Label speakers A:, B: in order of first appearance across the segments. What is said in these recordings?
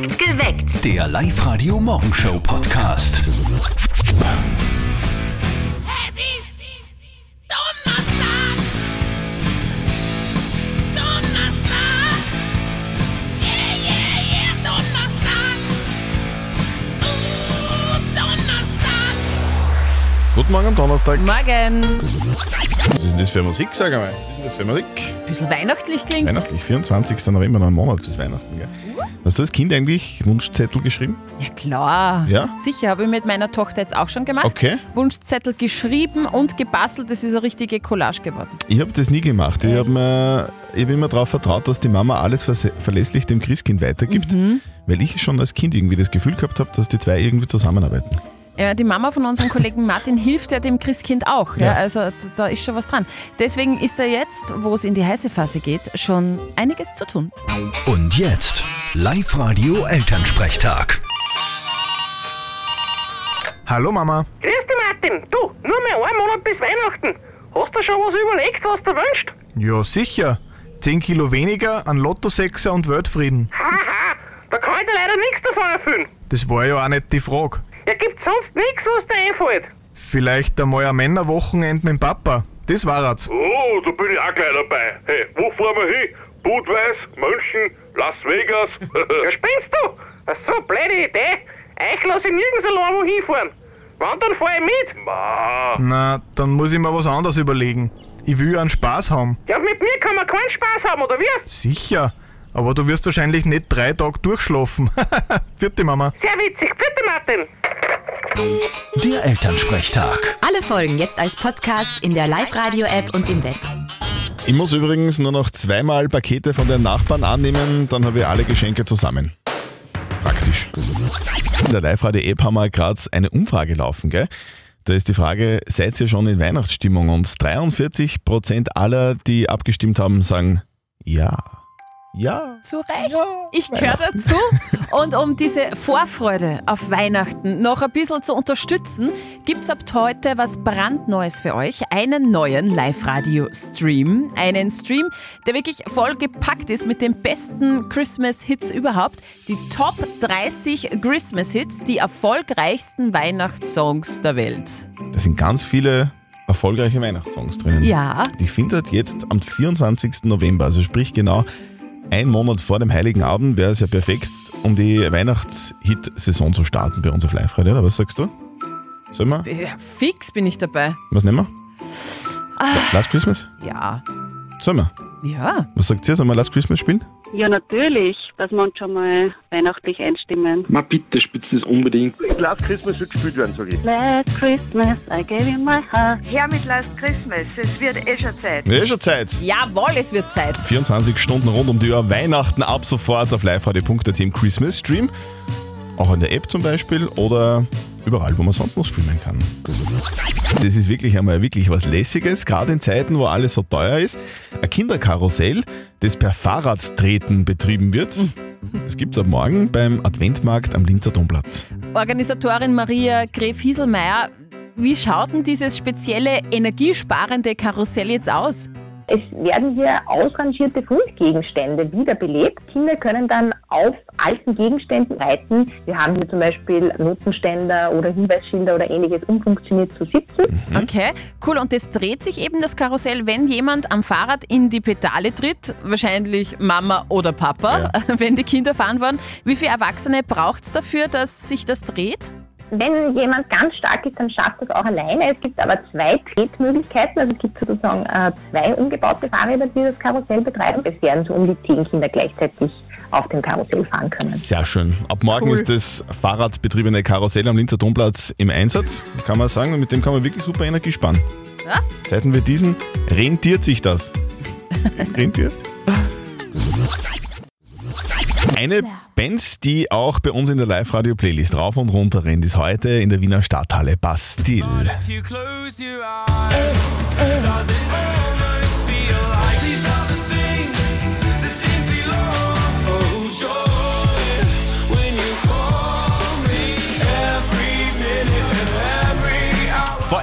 A: Geweckt.
B: Der Live-Radio Morgenshow Podcast.
C: Es ist Donnerstag. Donnerstag. Yeah, yeah, yeah, Donnerstag. Uh, Donnerstag.
D: Guten Morgen am Donnerstag.
E: Morgen.
D: Was ist denn das für Musik, sag einmal? Was ist denn das für Musik?
E: Bisschen weihnachtlich klingt.
D: Weihnachtlich, 24. November, noch ein Monat bis Weihnachten, gell? Hast du als Kind eigentlich Wunschzettel geschrieben?
E: Ja klar.
D: Ja?
E: Sicher, habe ich mit meiner Tochter jetzt auch schon gemacht.
D: Okay.
E: Wunschzettel geschrieben und gebastelt. Das ist eine richtige Collage geworden.
D: Ich habe das nie gemacht. Ich habe hab immer darauf vertraut, dass die Mama alles verlässlich dem Christkind weitergibt,
E: Mhm.
D: weil ich schon als Kind irgendwie das Gefühl gehabt habe, dass die zwei irgendwie zusammenarbeiten.
E: Ja, die Mama von unserem Kollegen Martin hilft ja dem Christkind auch. Ja.
D: Ja.
E: Also da- ist schon was dran. Deswegen ist da jetzt, wo es in die heiße Phase geht, schon einiges zu tun.
B: Und jetzt Live-Radio Elternsprechtag.
F: Hallo Mama.
G: Grüß dich, Martin. Du, nur mehr einen Monat bis Weihnachten. Hast du schon was überlegt, was du wünschst?
F: Ja, sicher. 10 Kilo weniger an Lottosechser und Weltfrieden.
G: Haha, da kann ich dir leider nichts davon erfüllen.
F: Das war ja auch nicht die Frage.
G: Ja, gibt's sonst nichts, was dir einfällt.
F: Vielleicht einmal ein Männerwochenende mit dem Papa. Das war's.
H: Oh, da bin ich auch gleich dabei. Hey, wo fahren wir hin? Budweis, München, Las Vegas.
G: Ja, spinnst du? Ach so, blöde Idee. Euch lass ich nirgends allein wo hinfahren. Wann dann fahr ich mit?
H: Ma,
F: Na, dann muss ich mir was anderes überlegen. Ich will ja einen Spaß haben.
G: Ja, mit mir kann man keinen Spaß haben, oder wie?
F: Sicher. Aber du wirst wahrscheinlich nicht drei Tage durchschlafen. Vierte Mama.
G: Sehr witzig. Bitte, Martin.
B: Der Elternsprechtag.
A: Alle Folgen jetzt als Podcast in der Live-Radio-App und im Web.
D: Ich muss übrigens nur noch zweimal Pakete von den Nachbarn annehmen, dann habe ich alle Geschenke zusammen. Praktisch. In der Live-Radio-App haben wir gerade eine Umfrage laufen, gell? Da ist die Frage, seid ihr schon in Weihnachtsstimmung? Und 43% aller, die abgestimmt haben, sagen ja. Ja.
E: Zu Recht. ich gehöre dazu. Und um diese Vorfreude auf Weihnachten noch ein bisschen zu unterstützen, gibt es ab heute was brandneues für euch. Einen neuen Live-Radio-Stream. Einen Stream, der wirklich voll gepackt ist mit den besten Christmas-Hits überhaupt. Die Top 30 Christmas-Hits, die erfolgreichsten Weihnachtssongs der Welt.
D: Da sind ganz viele erfolgreiche Weihnachtssongs drinnen.
E: Ja.
D: Die findet jetzt am 24. November, also sprich genau ein Monat vor dem Heiligen Abend, wäre es ja perfekt, um die Weihnachts-Hit-Saison zu starten bei uns auf Live-Radio. oder? Was sagst du? Sollen wir?
E: Ja, fix bin ich dabei.
D: Was nehmen wir? Last Christmas?
E: Ja.
D: Sollen wir?
E: Ja.
D: Was sagt ihr? Sollen wir Last Christmas spielen?
I: Ja, natürlich, dass wir uns schon mal weihnachtlich einstimmen.
J: Ma bitte, spitzt das unbedingt.
H: Last Christmas wird gespielt werden, sag ich.
I: Last Christmas, I gave you my heart.
K: Her mit Last Christmas, es wird eh schon Zeit.
D: Ja, schon Zeit.
E: Jawohl, es wird Zeit.
D: 24 Stunden rund um die Uhr Weihnachten ab sofort auf liveradio.at im Christmas Stream. Auch in der App zum Beispiel oder überall, wo man sonst noch streamen kann. Das ist wirklich einmal wirklich was Lässiges, gerade in Zeiten, wo alles so teuer ist. Ein Kinderkarussell, das per Fahrradtreten betrieben wird. Das gibt's ab morgen beim Adventmarkt am Linzer Domplatz.
E: Organisatorin Maria Gref-Hieselmeier, wie schaut denn dieses spezielle energiesparende Karussell jetzt aus?
I: Es werden hier ausrangierte Fundgegenstände wiederbelebt. Kinder können dann auf alten Gegenständen reiten. Wir haben hier zum Beispiel Notenständer oder Hinweisschilder oder ähnliches umfunktioniert zu sitzen.
E: Okay, cool. Und das dreht sich eben das Karussell, wenn jemand am Fahrrad in die Pedale tritt, wahrscheinlich Mama oder Papa, wenn die Kinder fahren wollen. Wie viele Erwachsene braucht es dafür, dass sich das dreht?
I: Wenn jemand ganz stark ist, dann schafft das auch alleine. Es gibt aber zwei Tretmöglichkeiten. Also es gibt sozusagen äh, zwei umgebaute Fahrräder, die das Karussell betreiben. Es werden so um die zehn Kinder gleichzeitig auf dem Karussell fahren können.
D: Sehr schön. Ab morgen
E: Cool.
D: ist das Fahrradbetriebene Karussell am Linzer Domplatz im Einsatz. Kann man sagen, und mit dem kann man wirklich super Energie sparen.
E: Ja.
D: Zeiten wir diesen, rentiert sich das. rentiert? Eine Band, die auch bei uns in der Live-Radio-Playlist rauf und runter rennt, ist heute in der Wiener Stadthalle Bastille.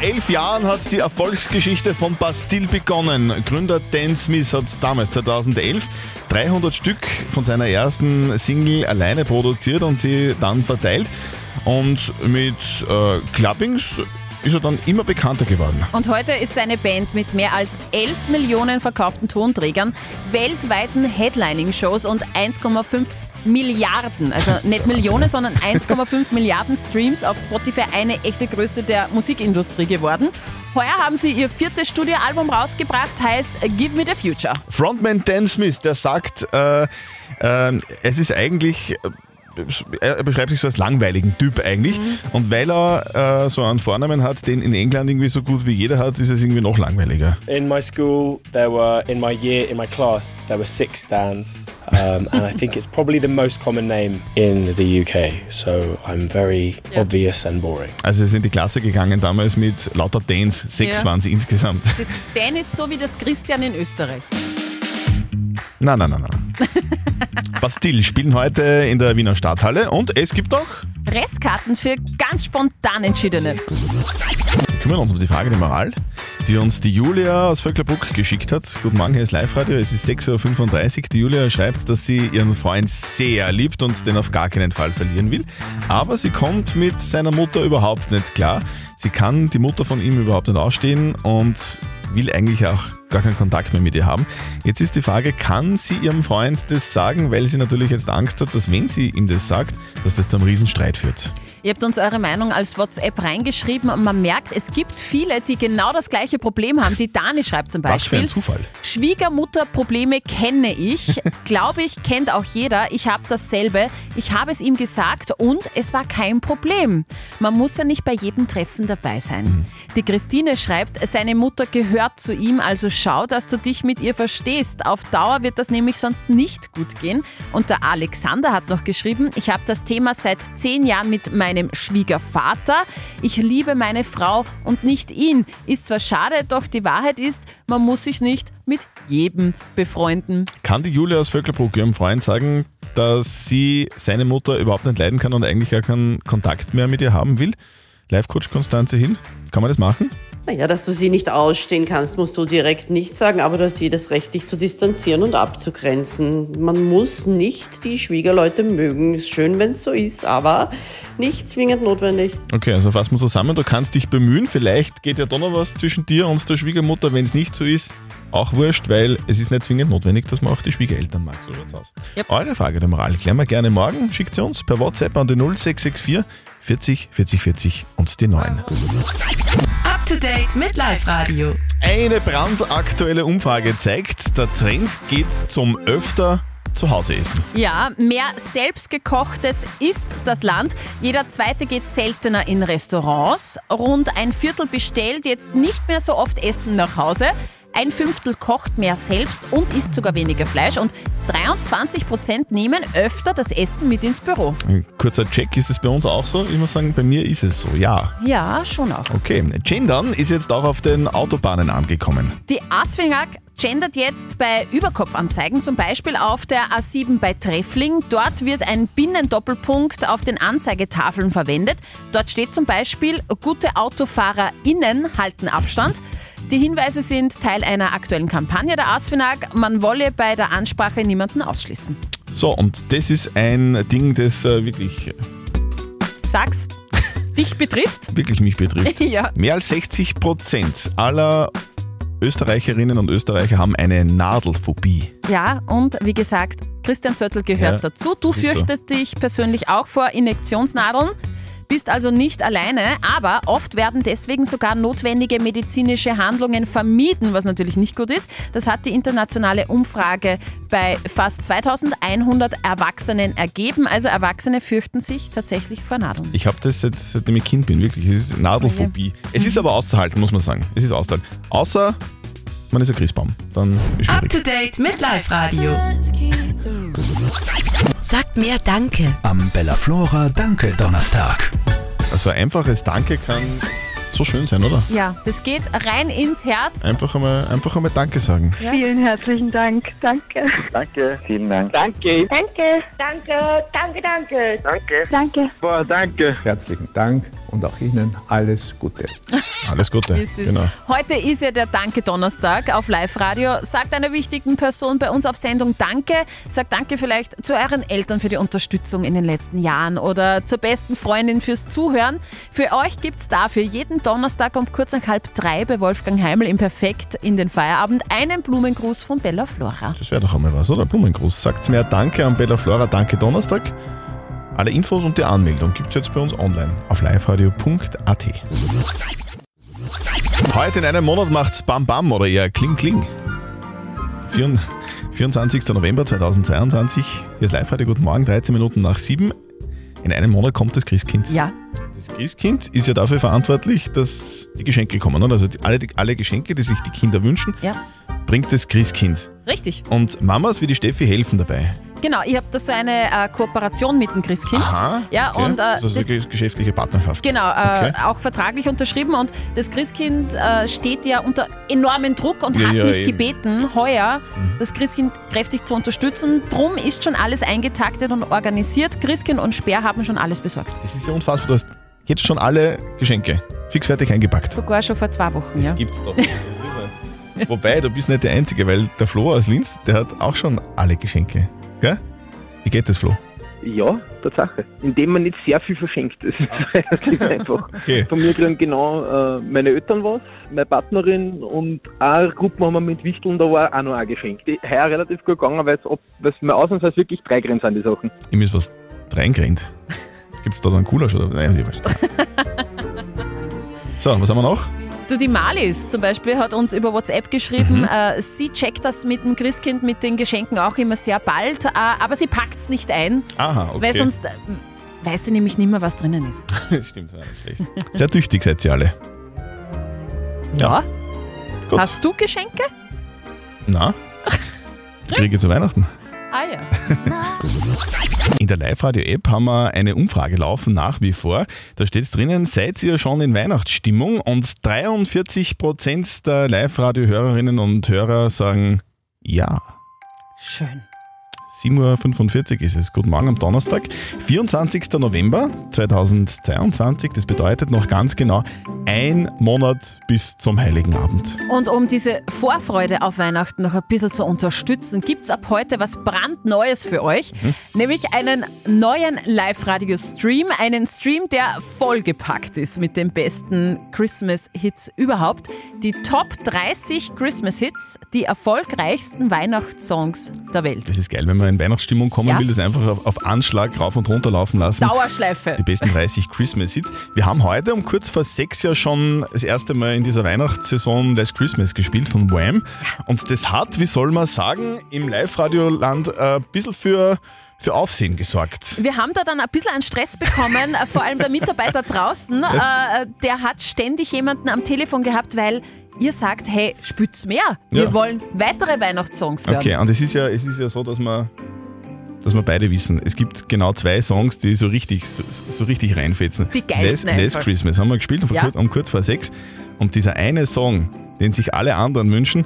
D: Elf Jahren hat die Erfolgsgeschichte von Bastille begonnen. Gründer Dan Smith hat damals 2011 300 Stück von seiner ersten Single alleine produziert und sie dann verteilt. Und mit äh, Clubbings ist er dann immer bekannter geworden.
E: Und heute ist seine Band mit mehr als 11 Millionen verkauften Tonträgern, weltweiten Headlining-Shows und 1,5 Milliarden, also nicht Millionen, sondern 1,5 Milliarden Streams auf Spotify eine echte Größe der Musikindustrie geworden. Heuer haben sie ihr viertes Studioalbum rausgebracht, heißt Give Me the Future.
D: Frontman Dan Smith, der sagt, äh, äh, es ist eigentlich. Er beschreibt sich so als langweiligen Typ eigentlich. Und weil er äh, so einen Vornamen hat, den in England irgendwie so gut wie jeder hat, ist es irgendwie noch langweiliger.
L: In my school, there were in my year, in my class, there were six Dans, um, and I think it's probably the most common name in the UK. So I'm very obvious and boring.
D: Also sie sind in die Klasse gegangen damals mit lauter Dans. Sechs
E: Ja.
D: waren sie insgesamt.
E: Das ist Dan ist so wie das Christian in Österreich.
D: Nein, nein, nein, nein. Bastille spielen heute in der Wiener Stadthalle und es gibt auch,
E: Restkarten für ganz spontan Entschiedene.
D: wir kümmern uns um die Frage der Moral, die uns die Julia aus Vöcklerbruck geschickt hat. Guten Morgen, hier ist Live-Radio, es ist 6.35 Uhr. Die Julia schreibt, dass sie ihren Freund sehr liebt und den auf gar keinen Fall verlieren will. Aber sie kommt mit seiner Mutter überhaupt nicht klar. Sie kann die Mutter von ihm überhaupt nicht ausstehen und will eigentlich auch gar keinen Kontakt mehr mit ihr haben. Jetzt ist die Frage, kann sie ihrem Freund das sagen, weil sie natürlich jetzt Angst hat, dass wenn sie ihm das sagt, dass das zu einem Riesenstreit führt.
E: Ihr habt uns eure Meinung als WhatsApp reingeschrieben und man merkt, es gibt viele, die genau das gleiche Problem haben. Die Dani schreibt zum
D: Was für
E: Beispiel.
D: ein Zufall.
E: Schwiegermutterprobleme kenne ich. Glaube ich, kennt auch jeder. Ich habe dasselbe. Ich habe es ihm gesagt und es war kein Problem. Man muss ja nicht bei jedem Treffen dabei sein. Die Christine schreibt, seine Mutter gehört zu ihm, also schau, dass du dich mit ihr verstehst. Auf Dauer wird das nämlich sonst nicht gut gehen. Und der Alexander hat noch geschrieben, ich habe das Thema seit zehn Jahren mit meinem Schwiegervater. Ich liebe meine Frau und nicht ihn. Ist zwar schade, doch die Wahrheit ist, man muss sich nicht mit jedem befreunden.
D: Kann die Julia aus Vöcklerbruck ihrem Freund sagen, dass sie seine Mutter überhaupt nicht leiden kann und eigentlich gar keinen Kontakt mehr mit ihr haben will? Live-Coach Konstanze Hill, kann man das machen?
M: Naja, dass du sie nicht ausstehen kannst, musst du direkt nicht sagen, aber du hast jedes Recht, dich zu distanzieren und abzugrenzen. Man muss nicht die Schwiegerleute mögen. Ist schön, wenn es so ist, aber nicht zwingend notwendig.
D: Okay, also fassen wir zusammen, du kannst dich bemühen, vielleicht geht ja doch noch was zwischen dir und der Schwiegermutter, wenn es nicht so ist, auch wurscht, weil es ist nicht zwingend notwendig, dass man auch die Schwiegereltern mag. So schaut's aus. Eure Frage der Moral klären wir gerne morgen. Schickt sie uns per WhatsApp an die 0664 40 40 40 und die 9.
A: Up to date mit Live Radio.
D: Eine brandaktuelle Umfrage zeigt, der Trend geht zum öfter zu Hause essen.
E: Ja, mehr selbstgekochtes ist das Land. Jeder zweite geht seltener in Restaurants. Rund ein Viertel bestellt jetzt nicht mehr so oft Essen nach Hause. Ein Fünftel kocht mehr selbst und isst sogar weniger Fleisch. Und 23 Prozent nehmen öfter das Essen mit ins Büro.
D: Ein kurzer Check, ist es bei uns auch so? Ich muss sagen, bei mir ist es so, ja.
E: Ja, schon auch.
D: Okay, Gendern ist jetzt auch auf den Autobahnen angekommen.
E: Die ASFINAG gendert jetzt bei Überkopfanzeigen, zum Beispiel auf der A7 bei Treffling. Dort wird ein Binnendoppelpunkt auf den Anzeigetafeln verwendet. Dort steht zum Beispiel, gute AutofahrerInnen halten Abstand. Die Hinweise sind Teil einer aktuellen Kampagne der ASFINAG. Man wolle bei der Ansprache niemanden ausschließen.
D: So, und das ist ein Ding, das äh, wirklich,
E: Sag's, dich betrifft?
D: wirklich mich betrifft.
E: Ja.
D: Mehr als 60 Prozent aller Österreicherinnen und Österreicher haben eine Nadelphobie.
E: Ja, und wie gesagt, Christian Zöttl gehört
D: Ja,
E: dazu. Du
D: ist so.
E: fürchtest dich persönlich auch vor Injektionsnadeln, bist also nicht alleine, aber oft werden deswegen sogar notwendige medizinische Handlungen vermieden, was natürlich nicht gut ist. Das hat die internationale Umfrage bei fast 2100 Erwachsenen ergeben. Also Erwachsene fürchten sich tatsächlich vor Nadeln.
D: Ich habe das seit, seitdem ich Kind bin, wirklich. Es ist Nadelphobie. Es ist aber auszuhalten, muss man sagen. Es ist auszuhalten. Außer man ist ein Christbaum. Dann ist
A: Up
D: schwierig.
A: to date mit Live Radio. Sagt mehr Danke.
B: Am Bella Flora Danke Donnerstag.
D: Also ein einfaches Danke kann so schön sein, oder?
E: Ja, das geht rein ins Herz.
D: Einfach einmal, einfach einmal Danke sagen.
E: Ja.
N: Vielen herzlichen Dank. Danke.
O: Danke, vielen Dank.
N: Danke. Danke. Danke. Danke, danke.
O: Danke.
N: Danke.
O: Boah, danke.
P: Herzlichen Dank und auch Ihnen alles Gute.
D: Alles Gute.
E: Wie süß.
D: Genau.
E: Heute ist ja der Danke-Donnerstag auf Live-Radio. Sagt einer wichtigen Person bei uns auf Sendung Danke. Sagt Danke vielleicht zu euren Eltern für die Unterstützung in den letzten Jahren oder zur besten Freundin fürs Zuhören. Für euch gibt es dafür jeden Donnerstag um kurz nach halb drei bei Wolfgang Heimel im Perfekt in den Feierabend einen Blumengruß von Bella Flora.
D: Das wäre doch einmal was, oder? Blumengruß. Sagt mir Danke an Bella Flora, Danke Donnerstag. Alle Infos und die Anmeldung gibt es jetzt bei uns online auf liveradio.at. Heute in einem Monat macht's Bam Bam oder eher Kling Kling. 24. November 2022. Hier ist Live-Radio. Guten Morgen, 13 Minuten nach 7. In einem Monat kommt das Christkind.
E: Ja.
D: Das Christkind ist ja dafür verantwortlich, dass die Geschenke kommen. Oder? Also die, alle, die, alle Geschenke, die sich die Kinder wünschen,
E: Ja.
D: bringt das Christkind.
E: Richtig.
D: Und Mamas wie die Steffi helfen dabei.
E: Genau, ich habe da so eine äh, Kooperation mit dem Christkind.
D: Aha,
E: Ja,
D: okay.
E: und äh,
D: also so
E: das,
D: eine geschäftliche Partnerschaft.
E: Genau, äh,
D: Okay.
E: auch vertraglich unterschrieben und das Christkind äh, steht ja unter enormen Druck und
D: Ja,
E: hat
D: ja,
E: mich
D: eben. Mhm.
E: gebeten, heuer das Christkind kräftig zu unterstützen. Drum ist schon alles eingetaktet und organisiert. Christkind und Speer haben schon alles besorgt.
D: Das ist ja unfassbar. Du hast jetzt schon alle Geschenke fixfertig eingepackt.
E: Sogar schon vor zwei Wochen.
D: Das
E: ja.
D: gibt's doch. Wobei, du bist nicht der Einzige, weil der Flo aus Linz, der hat auch schon alle Geschenke. Gell? Wie geht das, Flo?
O: Ja, Tatsache. Indem man nicht sehr viel verschenkt. Das ist relativ einfach.
D: Okay.
O: Von mir kriegen genau äh, meine Eltern was, meine Partnerin und eine Gruppe haben wir mit Wichteln, da war auch noch ein Geschenk. Die heuer relativ gut gegangen, weil es mir ausnahmsweise wirklich drei Grenzen sind, die Sachen.
D: Ich muss was reingerannt. Gibt's da dann cooler schon? Nein, eh wurscht. So, was haben wir noch?
E: Du, die Malis zum Beispiel hat uns über WhatsApp geschrieben,
D: Mhm.
E: äh, sie checkt das mit dem Christkind, mit den Geschenken auch immer sehr bald, äh, aber sie packt es nicht ein,
D: Aha, okay.
E: weil sonst äh, weiß sie nämlich nicht mehr, was drinnen ist.
D: Stimmt, war nicht schlecht. Sehr tüchtig seid ihr alle.
E: Ja.
D: Gut.
E: Hast du Geschenke?
D: Na? Ich kriege zu Weihnachten.
E: Ah ja.
D: In der Live-Radio-App haben wir eine Umfrage laufen, nach wie vor. Da steht drinnen, seid ihr schon in Weihnachtsstimmung? Und 43% der Live-Radio-Hörerinnen und Hörer sagen ja.
E: Schön.
D: 7.45 Uhr ist es. Guten Morgen am Donnerstag, 24. November 2022. Das bedeutet noch ganz genau ein Monat bis zum Heiligen Abend.
E: Und um diese Vorfreude auf Weihnachten noch ein bisschen zu unterstützen, gibt es ab heute was brandneues für euch, nämlich einen neuen Live-Radio-Stream, einen Stream, der vollgepackt ist mit den besten Christmas-Hits überhaupt. Die Top 30 Christmas-Hits, die erfolgreichsten Weihnachtssongs der Welt.
D: Das ist geil, wenn man in Weihnachtsstimmung kommen
E: Ja.
D: will, das einfach auf, auf Anschlag rauf und runter laufen lassen.
E: Dauerschleife.
D: Die besten 30 Christmas-Hits. Wir haben heute um kurz vor sechs ja schon das erste Mal in dieser Weihnachtssaison Last Christmas gespielt von Wham. Und das hat, wie soll man sagen, im Live-Radio-Land äh, ein bisschen für, für Aufsehen gesorgt.
E: Wir haben da dann ein bisschen an Stress bekommen, äh, vor allem der Mitarbeiter draußen. Äh, der hat ständig jemanden am Telefon gehabt, weil ihr sagt, hey, spürt's mehr. Wir
D: Ja.
E: wollen weitere Weihnachtssongs hören.
D: Okay, und es ist ja, es ist ja so, dass wir, dass wir beide wissen, es gibt genau zwei Songs, die so richtig, so, so richtig reinfetzen.
E: Die geilsten
D: Last, Last. Christmas haben wir gespielt, um,
E: Ja.
D: kurz, um kurz vor sechs. Und dieser eine Song, den sich alle anderen wünschen,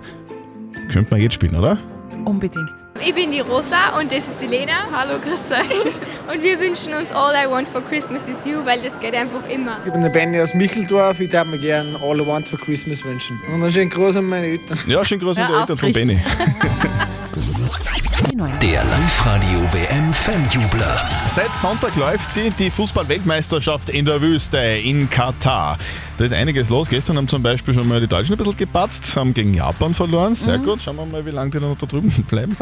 D: könnte man jetzt spielen, oder?
E: Unbedingt.
P: Ich bin die Rosa und das ist die Lena. Hallo, grüß euch. Und wir wünschen uns All I Want for Christmas is You, weil das geht einfach immer.
Q: Ich bin der Benny aus Micheldorf. Ich darf mir gerne All I Want for Christmas wünschen. Und einen schönen Gruß an meine Eltern.
D: Ja, schönen Gruß an die Eltern von Benny.
B: Der Live-Radio WM Fanjubler.
D: Seit Sonntag läuft sie, die Fußball-Weltmeisterschaft in der Wüste in Katar. Da ist einiges los. Gestern haben zum Beispiel schon mal die Deutschen ein bisschen gepatzt, haben gegen Japan verloren. Sehr
E: mhm.
D: gut, schauen wir mal, wie lange die noch da drüben bleiben.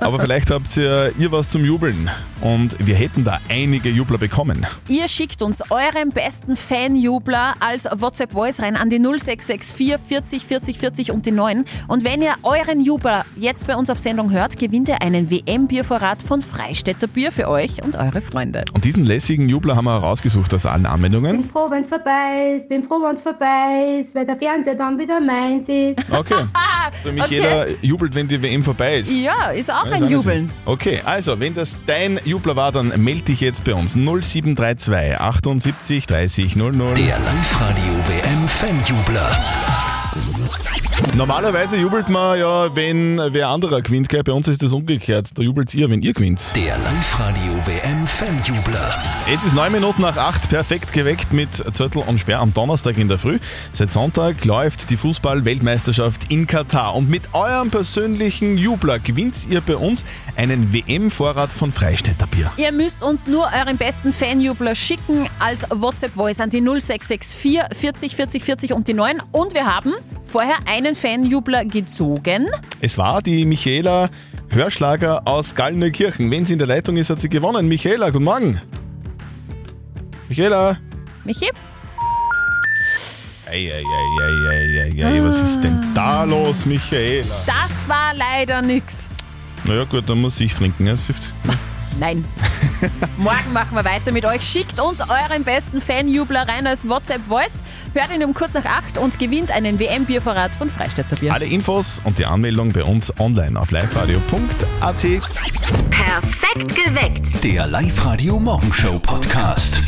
D: Aber vielleicht habt ihr, ihr was zum Jubeln. Und wir hätten da einige Jubler bekommen.
E: Ihr schickt uns euren besten Fanjubler als WhatsApp-Voice rein an die 0664 40 40 40 und die 9. Und wenn ihr euren Jubler jetzt bei uns auf Sendung hört, gewinnt ihr einen WM-Biervorrat von Freistädter Bier für euch und eure Freunde.
D: Und diesen lässigen Jubler haben wir herausgesucht aus allen Anwendungen.
R: froh, wenn's vorbei ist, bin froh, wenn's vorbei ist, weil der Fernseher dann wieder meins ist.
D: Okay. Nämlich
E: Okay.
D: jeder jubelt, wenn die WM vorbei ist.
E: Ja, ist auch
D: Ja,
E: ein Jubeln.
D: Sie. Okay, also, wenn das dein Jubler war, dann melde dich jetzt bei uns. 0732 78 30 00.
B: Der Live-Radio WM Fanjubler.
D: Normalerweise jubelt man ja, wenn wer anderer gewinnt, gell? Bei uns ist das umgekehrt. Da jubelt ihr, wenn ihr gewinnt.
B: Der Live-Radio WM Fanjubler.
D: Es ist neun Minuten nach acht, perfekt geweckt mit Zöttl und Sperr am Donnerstag in der Früh. Seit Sonntag läuft die Fußball-Weltmeisterschaft in Katar und mit eurem persönlichen Jubler gewinnt ihr bei uns einen WM-Vorrat von Freistädter Bier.
E: Ihr müsst uns nur euren besten Fanjubler schicken als WhatsApp-Voice an die 0664 40 40 40 und die 9. Und wir haben vorher einen Fanjubler gezogen.
D: Es war die Michaela Hörschlager aus Gallneukirchen. Wenn sie in der Leitung ist, hat sie gewonnen. Michaela, guten Morgen. Michaela.
E: Michi?
D: Ei, ei, ei, ei, ei, ei, ei, was ist denn da los, Michaela?
E: Das war leider nix.
D: Naja gut, dann muss ich trinken. Ja, das hilft.
E: Nein. Morgen machen wir weiter mit euch. Schickt uns euren besten Fanjubler rein als WhatsApp-Voice. Hört ihn um kurz nach acht und gewinnt einen WM-Biervorrat von Freistädter Bier.
D: Alle Infos und die Anmeldung bei uns online auf liveradio.at.
A: Perfekt geweckt.
B: Der Live-Radio Morgenshow Podcast.